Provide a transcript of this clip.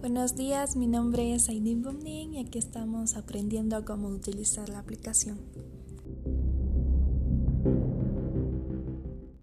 Buenos días, mi nombre es Aidin Bumnin y aquí estamos aprendiendo cómo utilizar la aplicación.